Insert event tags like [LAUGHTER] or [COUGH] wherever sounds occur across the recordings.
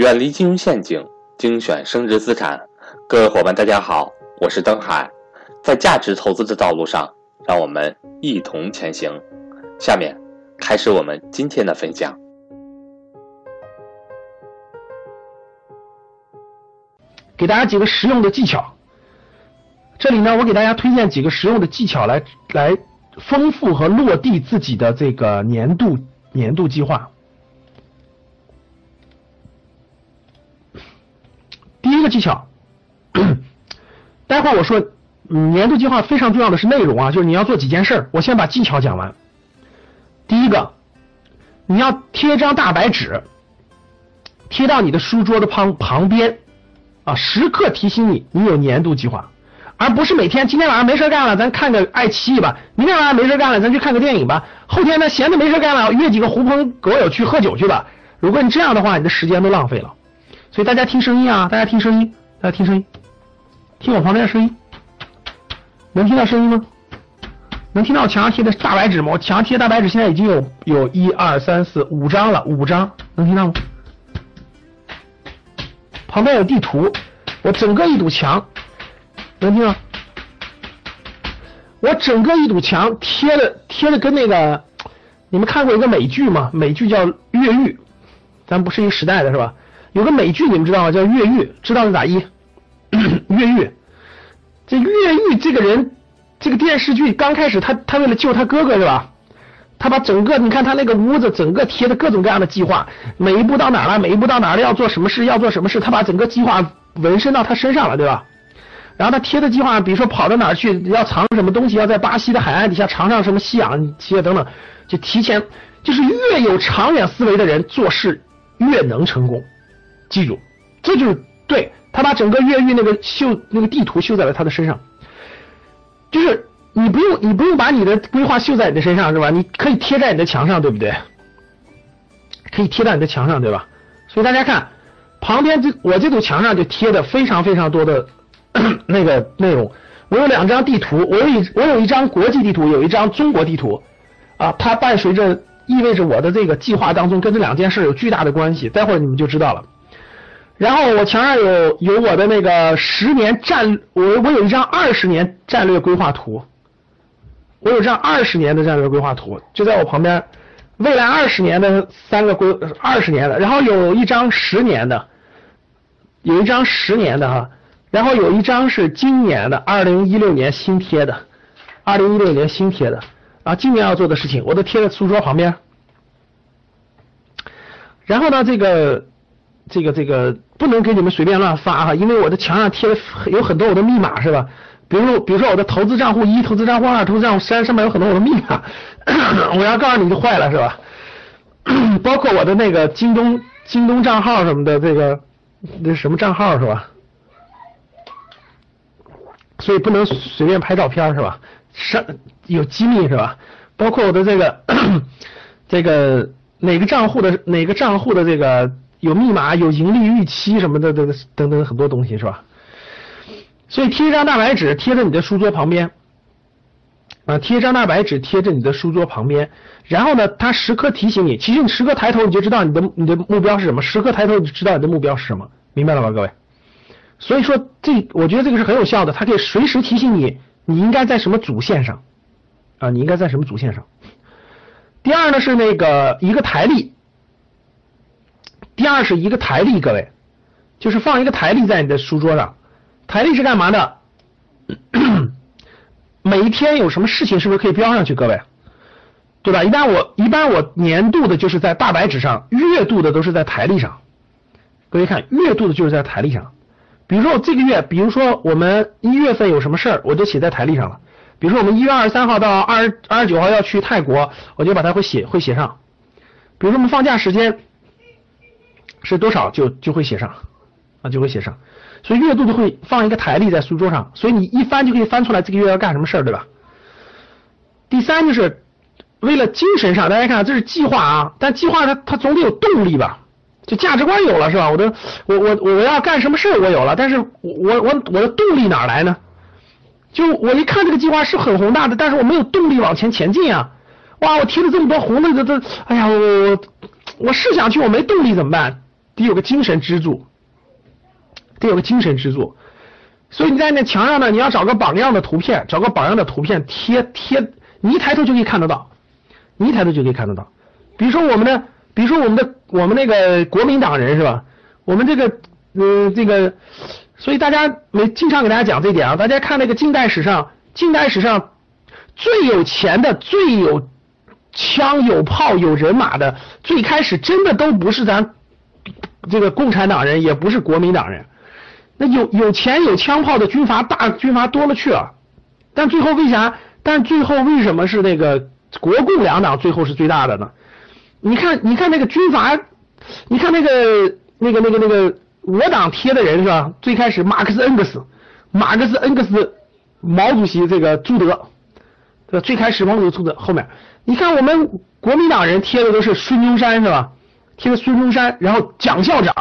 远离金融陷阱，精选升值资产。各位伙伴，大家好，我是登海，在价值投资的道路上，让我们一同前行。下面开始我们今天的分享。给大家几个实用的技巧。这里呢，我给大家推荐几个实用的技巧来来丰富和落地自己的这个年度年度计划。技巧，[CLEARS THROAT] 待会儿我说年度计划非常重要的是内容啊，就是你要做几件事儿。我先把技巧讲完。第一个，你要贴张大白纸，贴到你的书桌的旁旁边啊，时刻提醒你你有年度计划，而不是每天今天晚上没事干了，咱看个爱奇艺吧；明天晚上没事干了，咱去看个电影吧；后天呢闲的没事干了，约几个狐朋狗友去喝酒去吧。如果你这样的话，你的时间都浪费了。所以大家听声音啊，大家听声音，大家听声音，听我旁边的声音，能听到声音吗？能听到墙上贴的大白纸吗？我墙上贴大白纸现在已经有有一二三四五张了，五张，能听到吗？旁边有地图，我整个一堵墙，能听到？我整个一堵墙贴的贴的跟那个，你们看过一个美剧吗？美剧叫《越狱》，咱不是一个时代的是吧？有个美剧你们知道吗？叫《越狱》，知道是咋一？[CLEARS THROAT] 越狱，这越狱这个人，这个电视剧刚开始，他他为了救他哥哥是吧？他把整个你看他那个屋子，整个贴的各种各样的计划，每一步到哪了，每一步到哪了要做什么事，要做什么事，他把整个计划纹身到他身上了，对吧？然后他贴的计划，比如说跑到哪去，要藏什么东西，要在巴西的海岸底下藏上什么吸氧企业等等，就提前，就是越有长远思维的人做事越能成功。记住，这就是对他把整个越狱那个绣那个地图绣在了他的身上，就是你不用你不用把你的规划绣在你的身上是吧？你可以贴在你的墙上，对不对？可以贴在你的墙上，对吧？所以大家看旁边这我这堵墙上就贴的非常非常多的 [COUGHS] 那个内容。我有两张地图，我有一我有一张国际地图，有一张中国地图啊，它伴随着意味着我的这个计划当中跟这两件事有巨大的关系。待会儿你们就知道了。然后我墙上有有我的那个十年战，我我有一张二十年战略规划图，我有张二十年的战略规划图，就在我旁边，未来二十年的三个规二十年的，然后有一张十年的，有一张十年的哈，然后有一张是今年的二零一六年新贴的，二零一六年新贴的啊，今年要做的事情我都贴在书桌旁边，然后呢这个。这个这个不能给你们随便乱发哈，因为我的墙上贴的有很多我的密码是吧？比如比如说我的投资账户一、投资账户二、投资账户三上面有很多我的密码，[COUGHS] 我要告诉你就坏了是吧？[COUGHS] 包括我的那个京东京东账号什么的，这个那什么账号是吧？所以不能随便拍照片是吧？上有机密是吧？包括我的这个 [COUGHS] 这个哪个账户的哪个账户的这个。有密码，有盈利预期什么的，等等等很多东西是吧？所以贴一张大白纸贴在你的书桌旁边，啊，贴一张大白纸贴在你的书桌旁边，然后呢，它时刻提醒你，其实你时刻抬头你就知道你的你的目标是什么，时刻抬头你就知道你的目标是什么，明白了吧，各位？所以说这我觉得这个是很有效的，它可以随时提醒你你应该在什么主线上，啊，你应该在什么主线上。第二呢是那个一个台历。第二是一个台历，各位，就是放一个台历在你的书桌上。台历是干嘛的？[COUGHS] 每一天有什么事情，是不是可以标上去？各位，对吧？一般我一般我年度的就是在大白纸上，月度的都是在台历上。各位看，月度的就是在台历上。比如说我这个月，比如说我们一月份有什么事儿，我就写在台历上了。比如说我们一月二十三号到二十二十九号要去泰国，我就把它会写会写上。比如说我们放假时间。是多少就就会写上啊，就会写上，所以月度就会放一个台历在书桌上，所以你一翻就可以翻出来这个月要干什么事儿，对吧？第三就是为了精神上，大家看这是计划啊，但计划它它总得有动力吧？就价值观有了是吧？我的我我我要干什么事儿我有了，但是我我我的动力哪来呢？就我一看这个计划是很宏大的，但是我没有动力往前前进啊！哇，我贴了这么多红的这这，哎呀我我是想去，我没动力怎么办？得有个精神支柱，得有个精神支柱。所以你在那墙上呢，你要找个榜样的图片，找个榜样的图片贴贴，你一抬头就可以看得到，你一抬头就可以看得到。比如说我们的，比如说我们的，我们那个国民党人是吧？我们这个，嗯，这个，所以大家没经常给大家讲这一点啊。大家看那个近代史上，近代史上最有钱的、最有枪、有炮、有人马的，最开始真的都不是咱这个共产党人，也不是国民党人。那有有钱有枪炮的军阀大军阀多了去了，但最后为啥？但最后为什么是那个国共两党最后是最大的呢？你看，你看那个军阀，你看那个那个那个那个我党贴的人是吧？最开始马克思恩格斯，马克思恩格斯，毛主席这个朱德，对吧？最开始毛主席朱德后面，你看我们国民党人贴的都是孙中山是吧？贴的孙中山，然后蒋校长。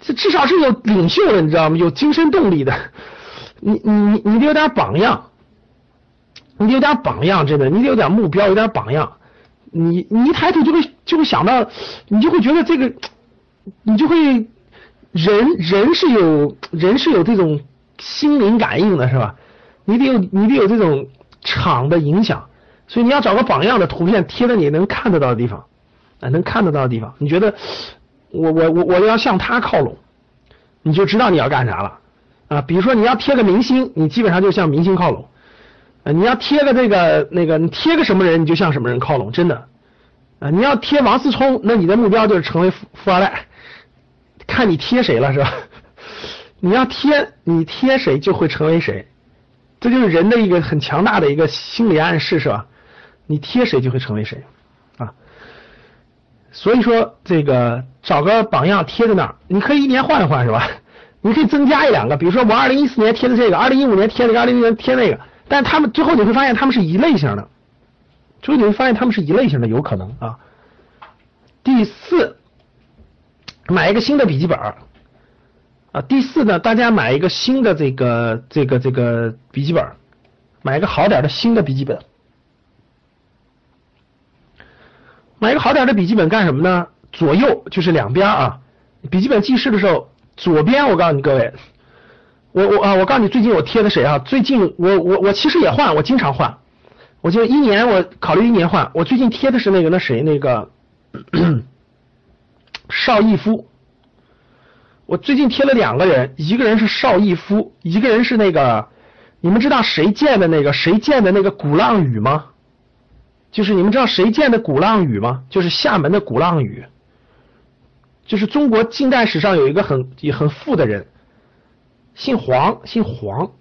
这至少是有领袖的，你知道吗？有精神动力的，你你你你得有点榜样，你得有点榜样，真的，你得有点目标，有点榜样。你你一抬头就会就会想到，你就会觉得这个，你就会人人是有人是有这种心灵感应的，是吧？你得有你得有这种场的影响，所以你要找个榜样的图片贴在你能看得到的地方，啊，能看得到的地方，你觉得？我我我我要向他靠拢，你就知道你要干啥了啊！比如说你要贴个明星，你基本上就向明星靠拢；啊，你要贴个这个那个，你贴个什么人，你就向什么人靠拢，真的啊！你要贴王思聪，那你的目标就是成为富富二代，看你贴谁了是吧？[LAUGHS] 你要贴你贴谁就会成为谁，这就是人的一个很强大的一个心理暗示是吧？你贴谁就会成为谁。所以说，这个找个榜样贴在那儿，你可以一年换一换，是吧？[LAUGHS] 你可以增加一两个，比如说我二零一四年贴的这个，二零一五年贴这个，二零一六年贴那个，但他们最后你会发现他们是一类型的，最后你会发现他们是一类型的，有可能啊。第四，买一个新的笔记本啊。第四呢，大家买一个新的这个这个这个笔记本，买一个好点的新的笔记本。买个好点的笔记本干什么呢？左右就是两边啊。笔记本记事的时候，左边我告诉你各位，我我啊，我告诉你最近我贴的谁啊？最近我我我其实也换，我经常换。我就一年我考虑一年换。我最近贴的是那个那谁那个 [CLEARS THROAT] 邵逸夫。我最近贴了两个人，一个人是邵逸夫，一个人是那个你们知道谁建的那个谁建的那个鼓浪屿吗？就是你们知道谁建的鼓浪屿吗？就是厦门的鼓浪屿。就是中国近代史上有一个很也很富的人，姓黄，姓黄。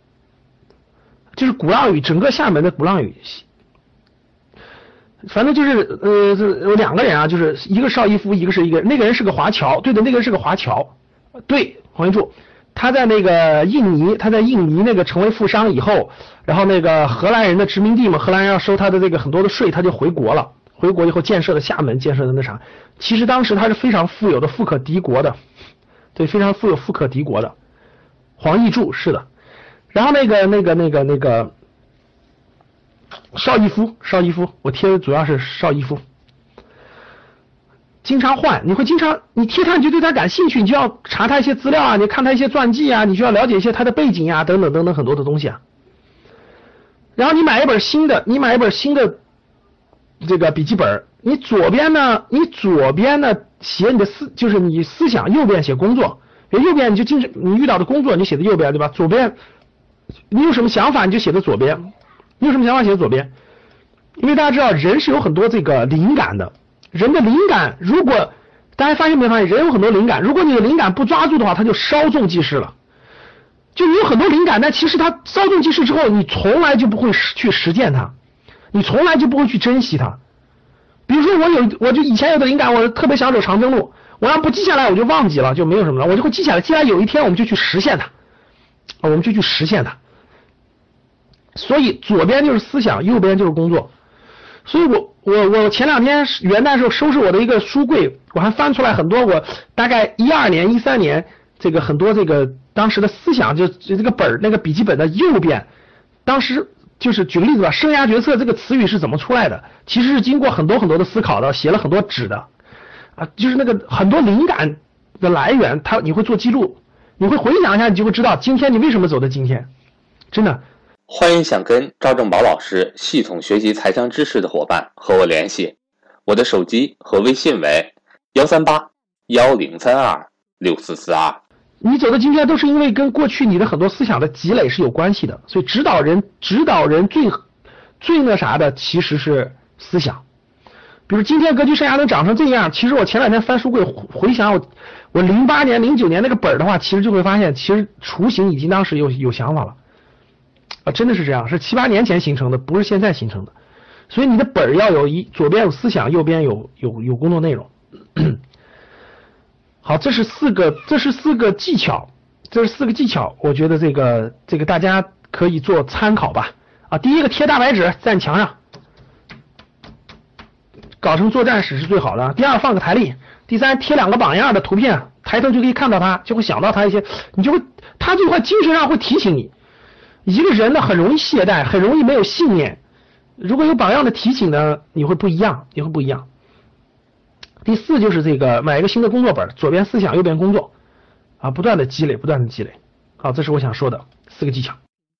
就是鼓浪屿，整个厦门的鼓浪屿，反正就是呃，有两个人啊，就是一个邵逸夫，一个是一个那个人是个华侨，对的，那个人是个华侨，对，黄云柱。他在那个印尼，他在印尼那个成为富商以后，然后那个荷兰人的殖民地嘛，荷兰人要收他的这个很多的税，他就回国了。回国以后建设的厦门，建设的那啥，其实当时他是非常富有的，富可敌国的，对，非常富有，富可敌国的。黄义柱是的，然后那个那个那个那个邵逸夫，邵逸夫，我贴的主要是邵逸夫。经常换，你会经常你贴他，你就对他感兴趣，你就要查他一些资料啊，你看他一些传记啊，你就要了解一些他的背景啊，等等等等很多的东西啊。然后你买一本新的，你买一本新的这个笔记本，你左边呢，你左边呢写你的思，就是你思想，右边写工作，右边你就经常你遇到的工作你写的右边对吧？左边你有什么想法你就写的左边，你有什么想法写的左边，因为大家知道人是有很多这个灵感的。人的灵感，如果大家发现没发现，人有很多灵感，如果你的灵感不抓住的话，他就稍纵即逝了。就你有很多灵感，但其实他稍纵即逝之后，你从来就不会去实践它，你从来就不会去珍惜它。比如说，我有，我就以前有的灵感，我特别想走长征路，我要不记下来，我就忘记了，就没有什么了，我就会记下来。记下来有一天，我们就去实现它，我们就去实现它。所以左边就是思想，右边就是工作。所以我我我前两天元旦时候收拾我的一个书柜，我还翻出来很多我大概一二年、一三年这个很多这个当时的思想，就这个本儿那个笔记本的右边，当时就是举个例子吧，生涯决策这个词语是怎么出来的？其实是经过很多很多的思考的，写了很多纸的啊，就是那个很多灵感的来源，它你会做记录，你会回想一下，你就会知道今天你为什么走到今天。真的，欢迎想跟赵正宝老师系统学习财商知识的伙伴和我联系，我的手机和微信为幺三八幺零三二六四四二。你走到今天都是因为跟过去你的很多思想的积累是有关系的，所以指导人指导人最最那啥的其实是思想。比如今天格局生涯能长成这样，其实我前两天翻书柜回想我我零八年零九年那个本儿的话，其实就会发现，其实雏形已经当时有有想法了啊，真的是这样，是七八年前形成的，不是现在形成的。所以你的本儿要有一左边有思想，右边有有有工作内容。[COUGHS] 好，这是四个，这是四个技巧，这是四个技巧，我觉得这个这个大家可以做参考吧。啊，第一个贴大白纸在墙上，搞成作战史是最好的。第二放个台历，第三贴两个榜样的图片，抬头就可以看到他，就会想到他一些，你就会他就会精神上会提醒你。一个人呢很容易懈怠，很容易没有信念，如果有榜样的提醒呢，你会不一样，你会不一样。第四就是这个买一个新的工作本，左边思想，右边工作，啊，不断的积累，不断的积累。好，这是我想说的四个技巧。